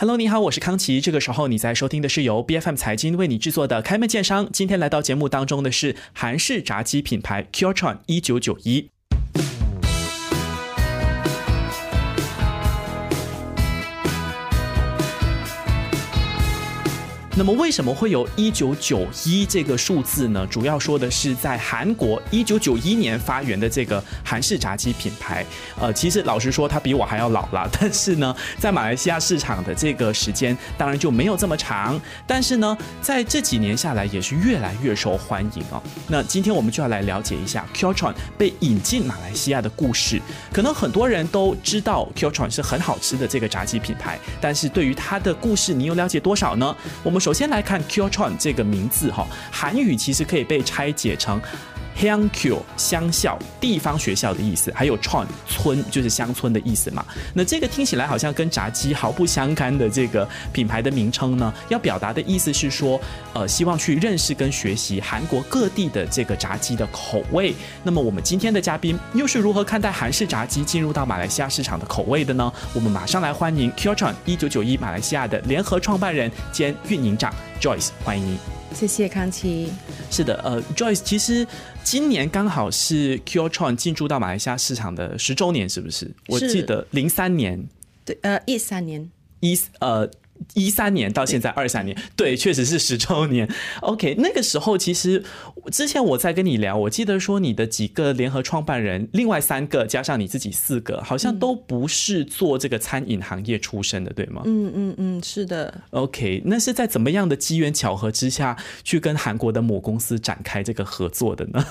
Hello，你好，我是康琪。这个时候你在收听的是由 B F M 财经为你制作的《开门见商》。今天来到节目当中的是韩式炸鸡品牌 Kyotron 一九九一。那么为什么会有一九九一这个数字呢？主要说的是在韩国一九九一年发源的这个韩式炸鸡品牌。呃，其实老实说，它比我还要老了。但是呢，在马来西亚市场的这个时间当然就没有这么长。但是呢，在这几年下来也是越来越受欢迎哦。那今天我们就要来了解一下 Kyotron 被引进马来西亚的故事。可能很多人都知道 Kyotron 是很好吃的这个炸鸡品牌，但是对于它的故事，你有了解多少呢？我们首首先来看 Kyotron 这个名字哈，韩语其实可以被拆解成。乡 Q 乡校地方学校的意思，还有创村就是乡村的意思嘛。那这个听起来好像跟炸鸡毫不相干的这个品牌的名称呢，要表达的意思是说，呃，希望去认识跟学习韩国各地的这个炸鸡的口味。那么我们今天的嘉宾又是如何看待韩式炸鸡进入到马来西亚市场的口味的呢？我们马上来欢迎 Kyotron 一九九一马来西亚的联合创办人兼运营长 Joyce，欢迎你。谢谢康琪。是的，呃，Joyce，其实今年刚好是 Kyotron 进驻到马来西亚市场的十周年，是不是？我记得零三年，对，呃，一三年，一呃。一三年到现在二三年，对，确实是十周年。OK，那个时候其实之前我在跟你聊，我记得说你的几个联合创办人，另外三个加上你自己四个，好像都不是做这个餐饮行业出身的，对吗？嗯嗯嗯，是的。OK，那是在怎么样的机缘巧合之下去跟韩国的母公司展开这个合作的呢？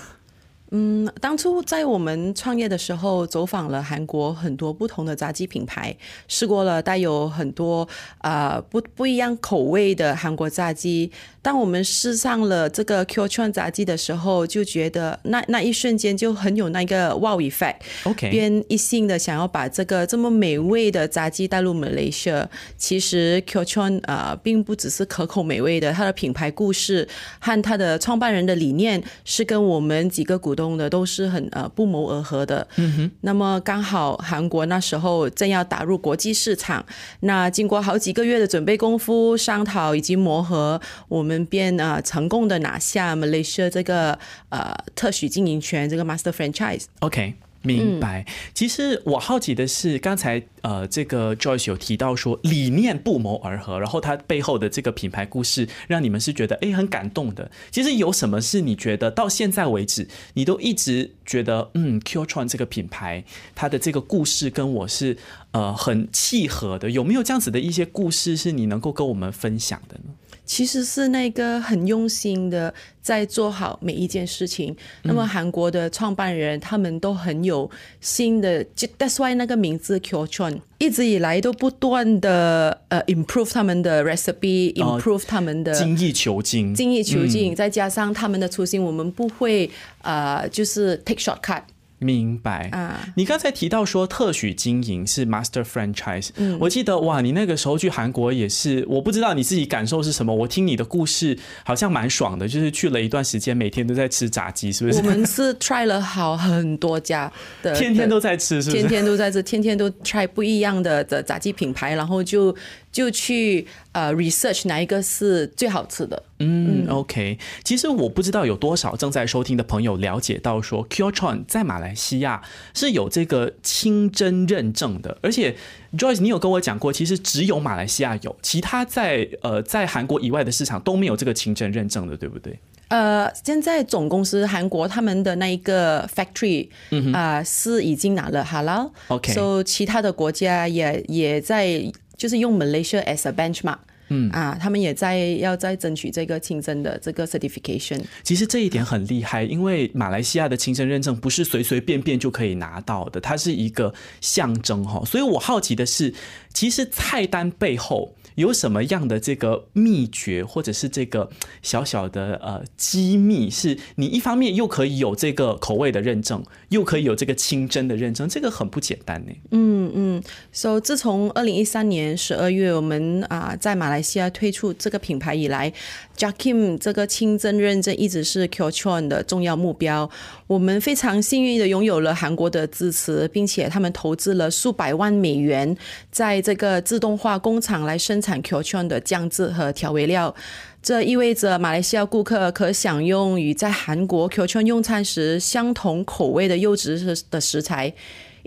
嗯，当初在我们创业的时候，走访了韩国很多不同的炸鸡品牌，试过了带有很多啊不不一样口味的韩国炸鸡。当我们试上了这个 Q 串炸鸡的时候，就觉得那那一瞬间就很有那个 wow effect。OK，边一心的想要把这个这么美味的炸鸡带入 Malaysia。其实 Q 串啊，并不只是可口美味的，它的品牌故事和它的创办人的理念是跟我们几个股东的都是很呃不谋而合的。嗯哼。那么刚好韩国那时候正要打入国际市场，那经过好几个月的准备功夫、商讨以及磨合，我。我们便啊成功的拿下 Malaysia 这个呃特许经营权，这个 Master Franchise。OK，明白。其实我好奇的是，刚才呃这个 Joyce 有提到说理念不谋而合，然后它背后的这个品牌故事让你们是觉得哎很感动的。其实有什么是你觉得到现在为止你都一直觉得嗯 Q 创这个品牌它的这个故事跟我是呃很契合的？有没有这样子的一些故事是你能够跟我们分享的呢？其实是那个很用心的在做好每一件事情。那么韩国的创办人他们都很有新的，That's why 那个名字 Q Chun 一直以来都不断的呃 improve 他们的 recipe，improve 他们的精益求精，精益求精。再加上他们的初心，我们不会呃就是 take shortcut。明白啊！你刚才提到说特许经营是 master franchise，我记得哇，你那个时候去韩国也是，我不知道你自己感受是什么。我听你的故事好像蛮爽的，就是去了一段时间，每天都在吃炸鸡，是不是？我们是 try 了好很多家的，天天都在吃，是不是？天天都在吃，天天都 try 不一样的的炸鸡品牌，然后就。就去呃 research 哪一个是最好吃的。嗯，OK。其实我不知道有多少正在收听的朋友了解到说 Kyotron 在马来西亚是有这个清真认证的，而且 Joyce 你有跟我讲过，其实只有马来西亚有，其他在呃在韩国以外的市场都没有这个清真认证的，对不对？呃，现在总公司韩国他们的那一个 factory 啊是已经拿了 Halal，OK。所以其他的国家也也在。就是用 Malaysia as a benchmark，嗯啊，他们也在要在争取这个清真的这个 certification。其实这一点很厉害，因为马来西亚的清真认证不是随随便便就可以拿到的，它是一个象征哈。所以我好奇的是，其实菜单背后有什么样的这个秘诀，或者是这个小小的呃机密，是你一方面又可以有这个口味的认证，又可以有这个清真的认证，这个很不简单呢。嗯嗯，so 自从二零一三年十二月我们啊在马来西亚推出这个品牌以来，Jackim 这个清真认证一直是 Qchon 的重要目标。我们非常幸运的拥有了韩国的支持，并且他们投资了数百万美元在这个自动化工厂来生产产 Qchon 的酱汁和调味料。这意味着马来西亚顾客可享用与在韩国 Qchon 用餐时相同口味的优质的食材。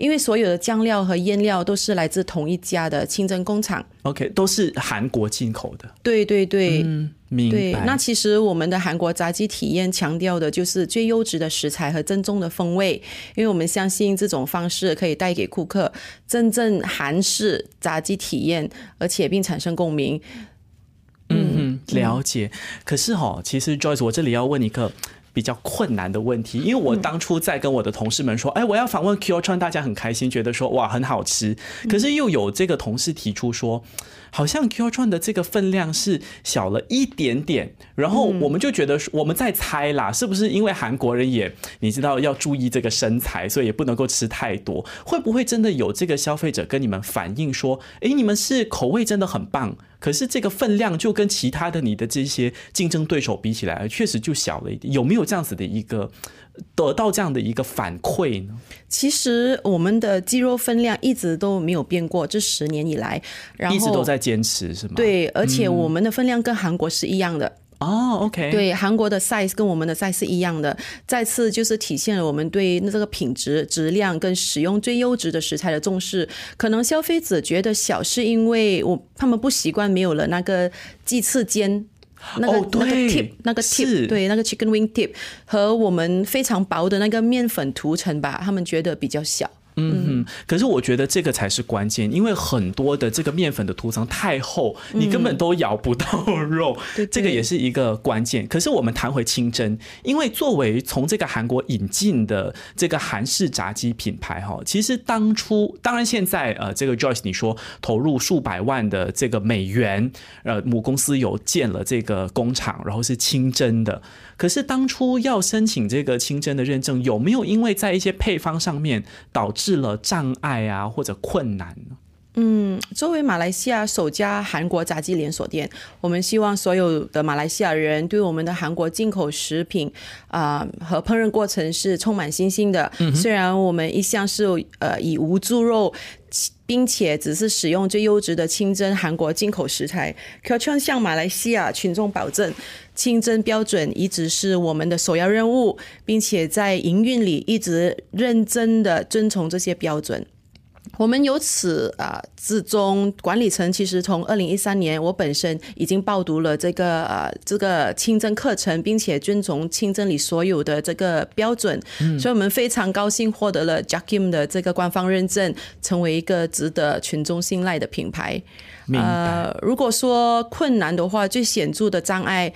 因为所有的酱料和腌料都是来自同一家的清真工厂，OK，都是韩国进口的。对对对，嗯，明白。那其实我们的韩国炸鸡体验强调的就是最优质的食材和正宗的风味，因为我们相信这种方式可以带给顾客真正韩式炸鸡体验，而且并产生共鸣。嗯，了解。可是哈，其实 Joyce，我这里要问一个。比较困难的问题，因为我当初在跟我的同事们说，哎，我要访问 Q 川，大家很开心，觉得说哇很好吃。可是又有这个同事提出说，好像 Q 川的这个分量是小了一点点，然后我们就觉得我们在猜啦，是不是因为韩国人也你知道要注意这个身材，所以也不能够吃太多？会不会真的有这个消费者跟你们反映说，哎，你们是口味真的很棒？可是这个分量就跟其他的你的这些竞争对手比起来，确实就小了一点。有没有这样子的一个得到这样的一个反馈呢？其实我们的鸡肉分量一直都没有变过，这十年以来，然后一直都在坚持，是吗？对，而且我们的分量跟韩国是一样的。哦，OK，对，韩国的 size 跟我们的 size 是一样的，再次就是体现了我们对那这个品质、质量跟使用最优质的食材的重视。可能消费者觉得小，是因为我他们不习惯没有了那个鸡翅尖，那个那个 tip，那个 tip，对，那个 chicken wing tip 和我们非常薄的那个面粉涂层吧，他们觉得比较小。嗯，可是我觉得这个才是关键，因为很多的这个面粉的涂层太厚，你根本都咬不到肉，这个也是一个关键。可是我们谈回清真，因为作为从这个韩国引进的这个韩式炸鸡品牌哈，其实当初当然现在呃，这个 Joyce 你说投入数百万的这个美元，呃，母公司有建了这个工厂，然后是清真的。可是当初要申请这个清真的认证，有没有因为在一些配方上面导致了障碍啊，或者困难呢？嗯，作为马来西亚首家韩国炸鸡连锁店，我们希望所有的马来西亚人对我们的韩国进口食品啊和烹饪过程是充满信心的。虽然我们一向是呃以无猪肉，并且只是使用最优质的清真韩国进口食材，可却向马来西亚群众保证，清真标准一直是我们的首要任务，并且在营运里一直认真的遵从这些标准。我们由此啊，至终管理层其实从二零一三年，我本身已经报读了这个呃这个清真课程，并且遵从清真里所有的这个标准，所以我们非常高兴获得了 Jackim 的这个官方认证，成为一个值得群众信赖的品牌。呃，如果说困难的话，最显著的障碍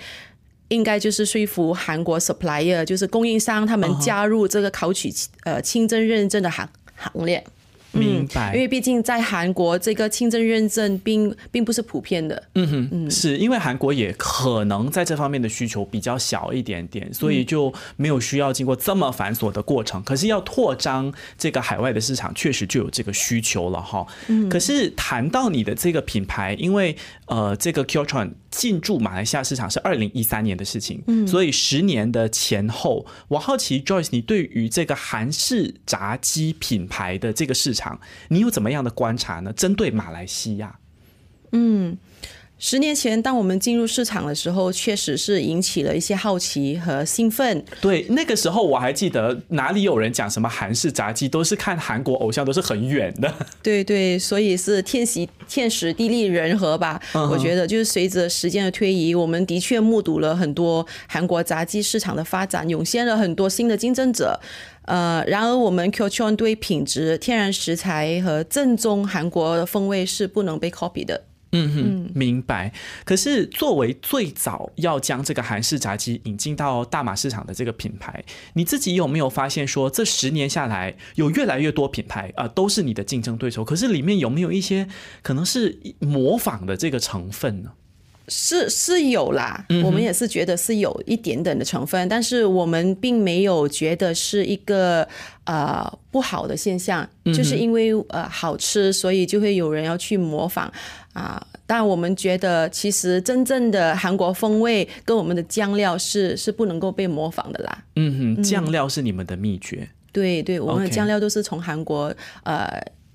应该就是说服韩国 supplier，就是供应商他们加入这个考取呃清真认证的行行列。明白，因为毕竟在韩国，这个清真认证并并不是普遍的。嗯哼，是因为韩国也可能在这方面的需求比较小一点点，所以就没有需要经过这么繁琐的过程。可是要扩张这个海外的市场，确实就有这个需求了哈。嗯，可是谈到你的这个品牌，因为呃，这个 Q Tron 进驻马来西亚市场是二零一三年的事情，嗯，所以十年的前后，我好奇 Joyce，你对于这个韩式炸鸡品牌的这个市场。你有怎么样的观察呢？针对马来西亚，嗯，十年前当我们进入市场的时候，确实是引起了一些好奇和兴奋。对，那个时候我还记得哪里有人讲什么韩式炸鸡，都是看韩国偶像，都是很远的。对对，所以是天时天时地利人和吧。我觉得就是随着时间的推移，我们的确目睹了很多韩国炸鸡市场的发展，涌现了很多新的竞争者。呃，然而我们 Q Chon 对品质、天然食材和正宗韩国的风味是不能被 copy 的。嗯哼，明白。可是作为最早要将这个韩式炸鸡引进到大马市场的这个品牌，你自己有没有发现说，这十年下来有越来越多品牌啊、都是你的竞争对手？可是里面有没有一些可能是模仿的这个成分呢？是是有啦，我们也是觉得是有一点点的成分，但是我们并没有觉得是一个呃不好的现象，就是因为呃好吃，所以就会有人要去模仿啊。但我们觉得，其实真正的韩国风味跟我们的酱料是是不能够被模仿的啦。嗯哼，酱料是你们的秘诀。对对，我们的酱料都是从韩国呃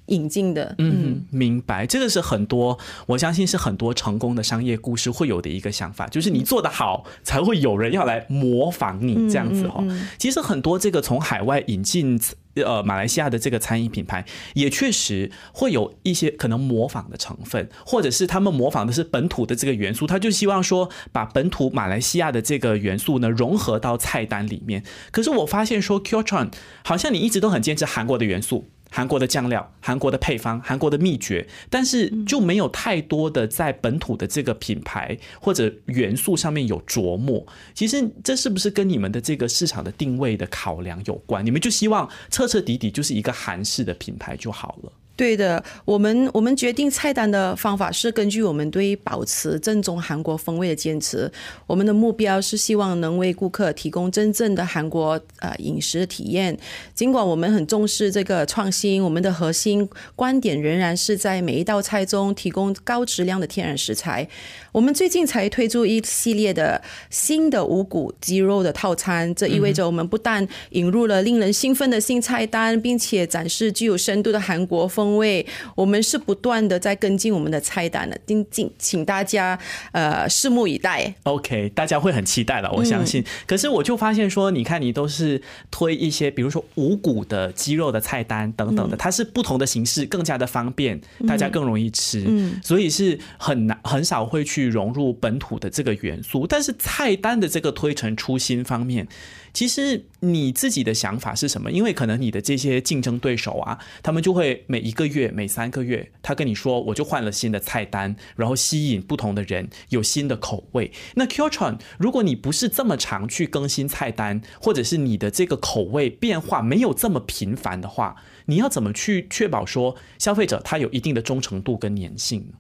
引进的。嗯，明白。这个是很多，我相信是很多成功的商业故事会有的一个想法，就是你做得好，才会有人要来模仿你这样子哦。其实很多这个从海外引进。呃，马来西亚的这个餐饮品牌也确实会有一些可能模仿的成分，或者是他们模仿的是本土的这个元素，他就希望说把本土马来西亚的这个元素呢融合到菜单里面。可是我发现说 k y o t r o n 好像你一直都很坚持韩国的元素。韩国的酱料、韩国的配方、韩国的秘诀，但是就没有太多的在本土的这个品牌或者元素上面有琢磨。其实这是不是跟你们的这个市场的定位的考量有关？你们就希望彻彻底底就是一个韩式的品牌就好了。对的，我们我们决定菜单的方法是根据我们对保持正宗韩国风味的坚持。我们的目标是希望能为顾客提供真正的韩国呃饮食体验。尽管我们很重视这个创新，我们的核心观点仍然是在每一道菜中提供高质量的天然食材。我们最近才推出一系列的新的五谷鸡肉的套餐，这意味着我们不但引入了令人兴奋的新菜单，并且展示具有深度的韩国风味。我们是不断的在跟进我们的菜单的，敬敬请大家呃拭目以待。OK，大家会很期待了，我相信。可是我就发现说，你看你都是推一些，比如说五谷的鸡肉的菜单等等的，它是不同的形式，更加的方便，大家更容易吃，嗯所以是很难很少会去融入本土的这个元素。但是菜单的这个推陈出新方面。其实你自己的想法是什么？因为可能你的这些竞争对手啊，他们就会每一一个月、每三个月，他跟你说，我就换了新的菜单，然后吸引不同的人，有新的口味。那 q t r o n 如果你不是这么常去更新菜单，或者是你的这个口味变化没有这么频繁的话，你要怎么去确保说消费者他有一定的忠诚度跟粘性呢？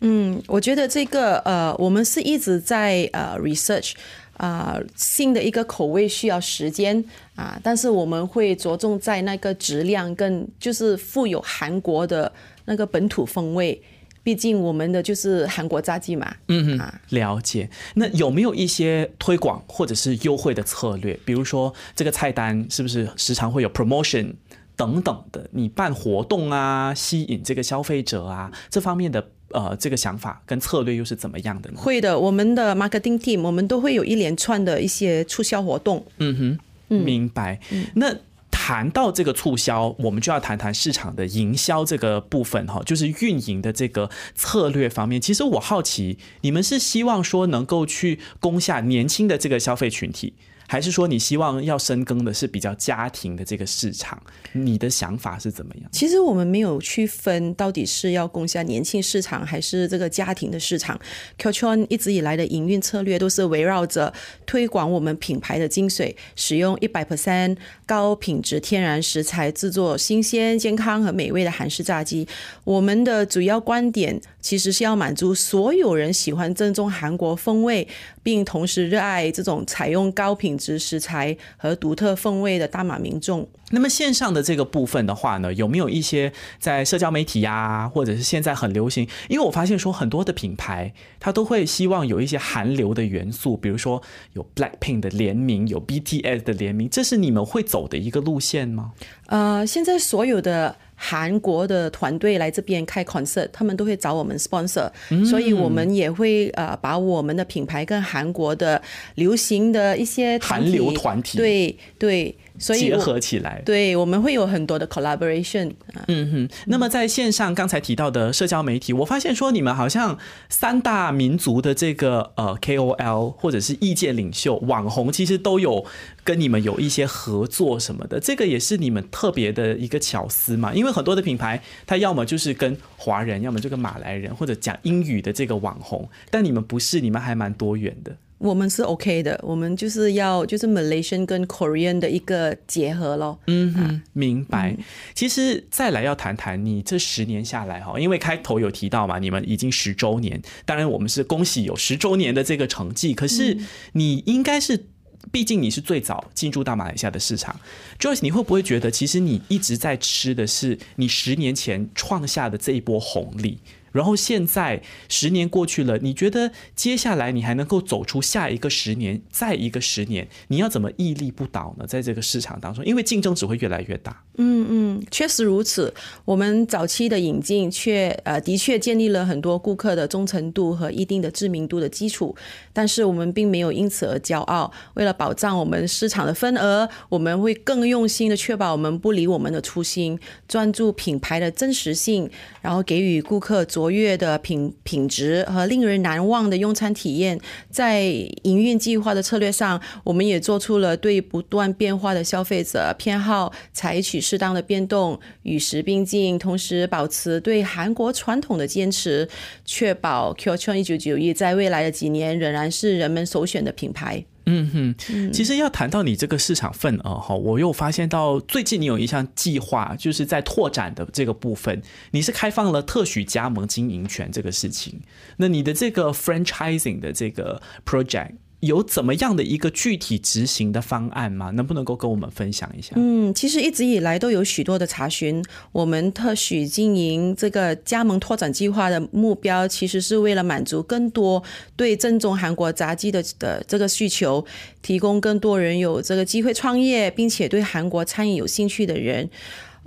嗯，我觉得这个呃，我们是一直在呃 research 啊、新的一个口味需要时间啊，但是我们会着重在那个质量跟就是富有韩国的那个本土风味。毕竟我们的就是韩国炸鸡嘛，嗯嗯，了解。那有没有一些推广或者是优惠的策略？比如说这个菜单是不是时常会有 promotion 等等的？你办活动啊，吸引这个消费者啊，这方面的呃这个想法跟策略又是怎么样的呢？会的。我们的 marketing team 我们都会有一连串的一些促销活动。嗯哼，明白。那谈到这个促销，我们就要谈谈市场的营销这个部分哈，就是运营的这个策略方面。其实我好奇，你们是希望说能够去攻下年轻的这个消费群体？还是说你希望要深耕的是比较家庭的这个市场？你的想法是怎么样？其实我们没有区分到底是要攻下年轻市场还是这个家庭的市场。q c h o n 一直以来的营运策略都是围绕着推广我们品牌的精髓，使用一百 percent 高品质天然食材制作新鲜、健康和美味的韩式炸鸡。我们的主要观点其实是要满足所有人喜欢正宗韩国风味，并同时热爱这种采用高品质食材和独特风味的大马民众。那么线上的这个部分的话呢，有没有一些在社交媒体呀、或者是现在很流行？因为我发现说很多的品牌，它都会希望有一些韩流的元素，比如说有 Blackpink 的联名，有 BTS 的联名，这是你们会走的一个路线吗？呃，现在所有的韩国的团队来这边开 concert，他们都会找我们 sponsor，、所以我们也会呃把我们的品牌跟韩国的流行的一些韩流团体。对对所以结合起来。对我们会有很多的 collaboration 啊。嗯哼，那么在线上刚才提到的社交媒体，我发现说你们好像三大民族的这个呃 KOL 或者是意见领袖、网红，其实都有跟你们有一些合作什么的，这个也是你们特别的一个巧思嘛。因为很多的品牌，它要么就是跟华人，要么就跟马来人或者讲英语的这个网红，但你们不是，你们还蛮多元的。我们是 OK 的，我们就是要就是 Malaysian 跟 Korean 的一个结合咯。嗯哼，明白。其实再来要谈谈你这十年下来哈，因为开头有提到嘛，你们已经十周年，当然我们是恭喜有十周年的这个成绩。可是你应该是，毕竟你是最早进驻到马来西亚的市场，Joyce，你会不会觉得其实你一直在吃的是你十年前创下的这一波红利？然后现在十年过去了，你觉得接下来你还能够走出下一个十年，再一个十年，你要怎么屹立不倒呢？在这个市场当中，因为竞争只会越来越大。嗯嗯，确实如此。我们早期的引进却呃的确建立了很多顾客的忠诚度和一定的知名度的基础，但是我们并没有因此而骄傲。为了保障我们市场的份额，我们会更用心的确保我们不离我们的初心，专注品牌的真实性，然后给予顾客卓越的品品质和令人难忘的用餐体验。在营运计划的策略上，我们也做出了对不断变化的消费者偏好采取适当的变动，与时并进，同时保持对韩国传统的坚持，确保 Q 圈一九九一在未来的几年仍然是人们首选的品牌。嗯哼，其实要谈到你这个市场份额哈，我又发现到最近你有一项计划，就是在拓展的这个部分，你是开放了特许加盟经营权这个事情。那你的这个 franchising 的这个 project 有怎么样的一个具体执行的方案吗？能不能够跟我们分享一下？嗯，其实一直以来都有许多的查询。我们特许经营这个加盟拓展计划的目标，其实是为了满足更多对正宗韩国炸鸡的的这个需求，提供更多人有这个机会创业，并且对韩国餐饮有兴趣的人。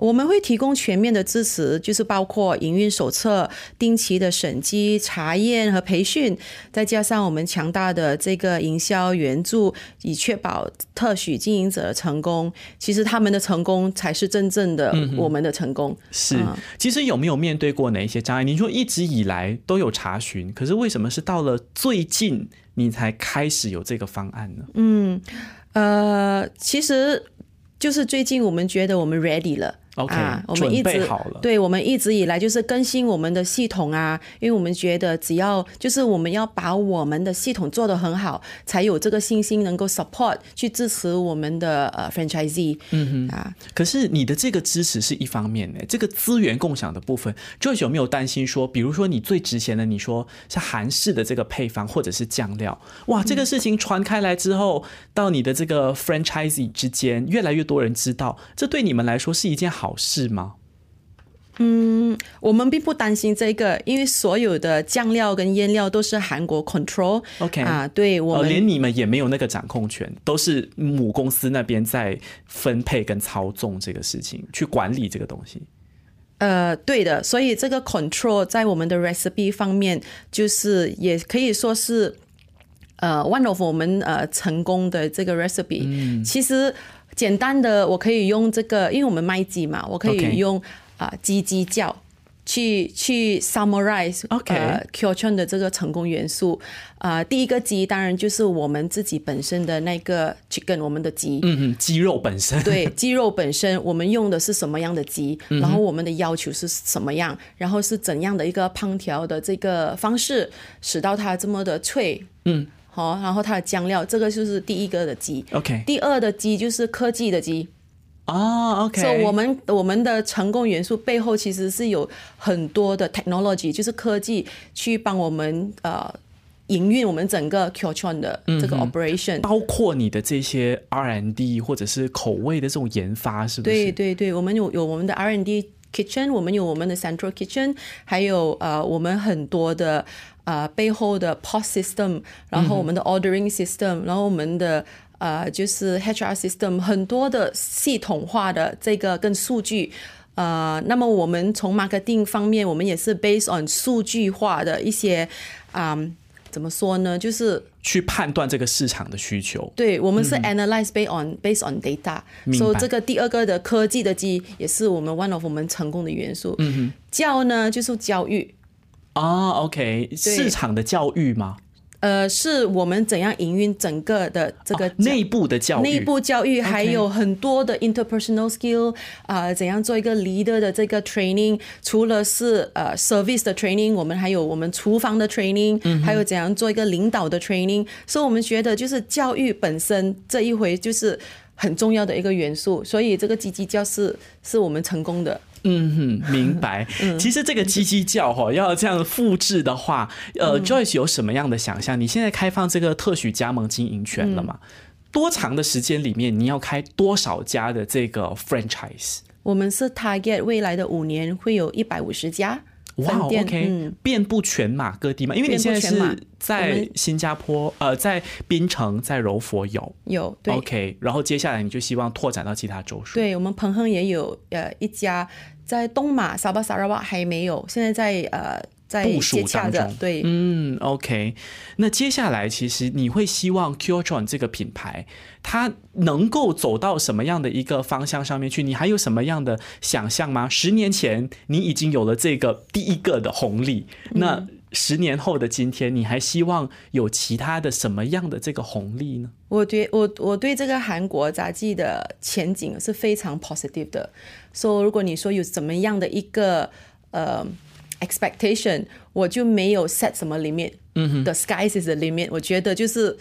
我们会提供全面的支持，就是包括营运手册、定期的审计、查验和培训，再加上我们强大的这个营销援助，以确保特许经营者的成功。其实他们的成功才是真正的我们的成功。是，其实有没有面对过哪一些障碍？你说一直以来都有查询，可是为什么是到了最近你才开始有这个方案呢？嗯，呃，其实就是最近我们觉得我们 ready 了。OK，、啊，我们一直好了。对，我们一直以来就是更新我们的系统啊，因为我们觉得只要就是我们要把我们的系统做得很好，才有这个信心能够 support 去支持我们的呃 franchisee。嗯哼啊，可是你的这个支持是一方面呢，这个资源共享的部分，Joyce 有没有担心说，比如说你最值钱的，你说是韩式的这个配方或者是酱料，哇，这个事情传开来之后，到你的这个 franchisee 之间，越来越多人知道，这对你们来说是一件好事吗？嗯我们并不担心这个，因为所有的酱料跟腌料都是韩国 control。OK 啊，对我连你们也没有那个掌控权，都是母公司那边在分配跟操纵这个事情，去管理这个东西。呃，对的，所以这个 control 在我们的 recipe 方面，就是也可以说是呃 one of 我们呃成功的这个 recipe。其实简单的，我可以用这个，因为我们卖鸡嘛，我可以用啊鸡鸡叫。去去 summarize OK 呃 Q 圈的这个成功元素。啊、第一个鸡当然就是我们自己本身的那个 chicken，我们的鸡，嗯嗯，鸡肉本身。对鸡肉本身，我们用的是什么样的鸡，然后我们的要求是什么样，然后是怎样的一个烹调的这个方式，使到它这么的脆，嗯，好，然后它的酱料，这个就是第一个的鸡。OK 第二的鸡就是科技的鸡，啊，OK，所以我们我们的成功元素背后其实是有很多的 technology，就是科技去帮我们呃营运我们整个 Q 圈的这个 operation。包括你的这些 R&D 或者是口味的这种研发，是不是？对对对，我们有有我们的 R&D kitchen，我们有我们的 central kitchen，还有呃我们很多的呃背后的 POS system，然后我们的 ordering system，、然后我们的呃就是 HR system，很多的系统化的这个跟数据。呃，那么我们从 marketing 方面，我们也是 based on 数据化的一些啊、怎么说呢？就是去判断这个市场的需求。对我们是 analyze based on based on data，所以这个第二个的科技的基也是我们 one of 我们成功的元素。嗯哼，教呢就是教育，啊，OK，市场的教育吗？呃，是我们怎样营运整个的这个哦内部的教育，内部教育，还有很多的 interpersonal skill 啊、怎样做一个 leader 的这个 training，除了是呃 service 的 training，我们还有我们厨房的 training，、还有怎样做一个领导的 training，所以我们觉得就是教育本身这一回就是很重要的一个元素，所以这个积极教是是我们成功的。嗯哼，明白。其实这个鸡鸡叫哈，要这样复制的话，呃、j o y c e 有什么样的想象？你现在开放这个特许加盟经营权了吗？多长的时间里面，你要开多少家的这个 franchise？我们是 target 未来的五年会有一百五十家哇。，OK，、嗯，遍布全马各地嘛，因为你现在是在新加坡，呃，在槟城，在柔佛有有对。，OK，然后接下来你就希望拓展到其他州属。对我们彭亨也有呃一家在东马沙巴沙拉瓦还没有，现在在呃在部署接洽当中。对，嗯，OK。那接下来，其实你会希望 John 这个品牌，它能够走到什么样的一个方向上面去？你还有什么样的想象吗？十年前你已经有了这个第一个的红利，那十年后的今天，你还希望有其他的什么样的这个红利呢？我对我我对这个韩国杂技的前景是非常 positive 的。所、以如果你说有怎么样的一个呃 expectation，我就没有 set 什么 limit。嗯哼，the sky is the limit。我觉得就是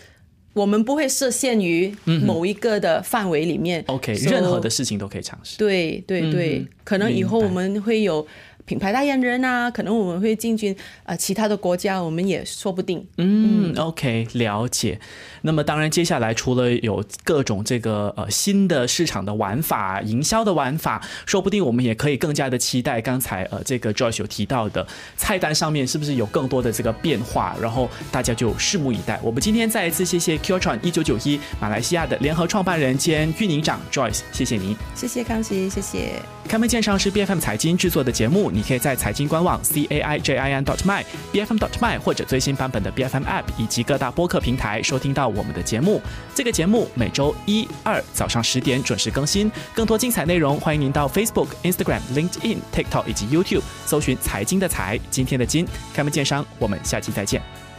我们不会设限于某一个的范围里面。OK，So- 任何的事情都可以尝试。对对对，可能以后我们会有品牌代言人啊，可能我们会进军呃其他的国家，我们也说不定。嗯，OK，了解。那么当然，接下来除了有各种这个呃新的市场的玩法、营销的玩法，说不定我们也可以更加的期待刚才呃这个 Joyce 有提到的菜单上面是不是有更多的这个变化，然后大家就拭目以待。我们今天再一次谢谢 Q Tron 一九九一马来西亚的联合创办人兼运营长 Joyce，谢谢您。谢谢康熙，谢谢。开门见山是 B F M 财经制作的节目，你你可以在财经官网 c a i j i n dot my b f m dot my 或者最新版本的 B F M App 以及各大播客平台收听到我们的节目。这个节目每周一、二早上十点准时更新，更多精彩内容欢迎您到 Facebook、Instagram、LinkedIn、TikTok 以及 YouTube 搜寻“财经的财”，今天的金，开门见山，我们下期再见。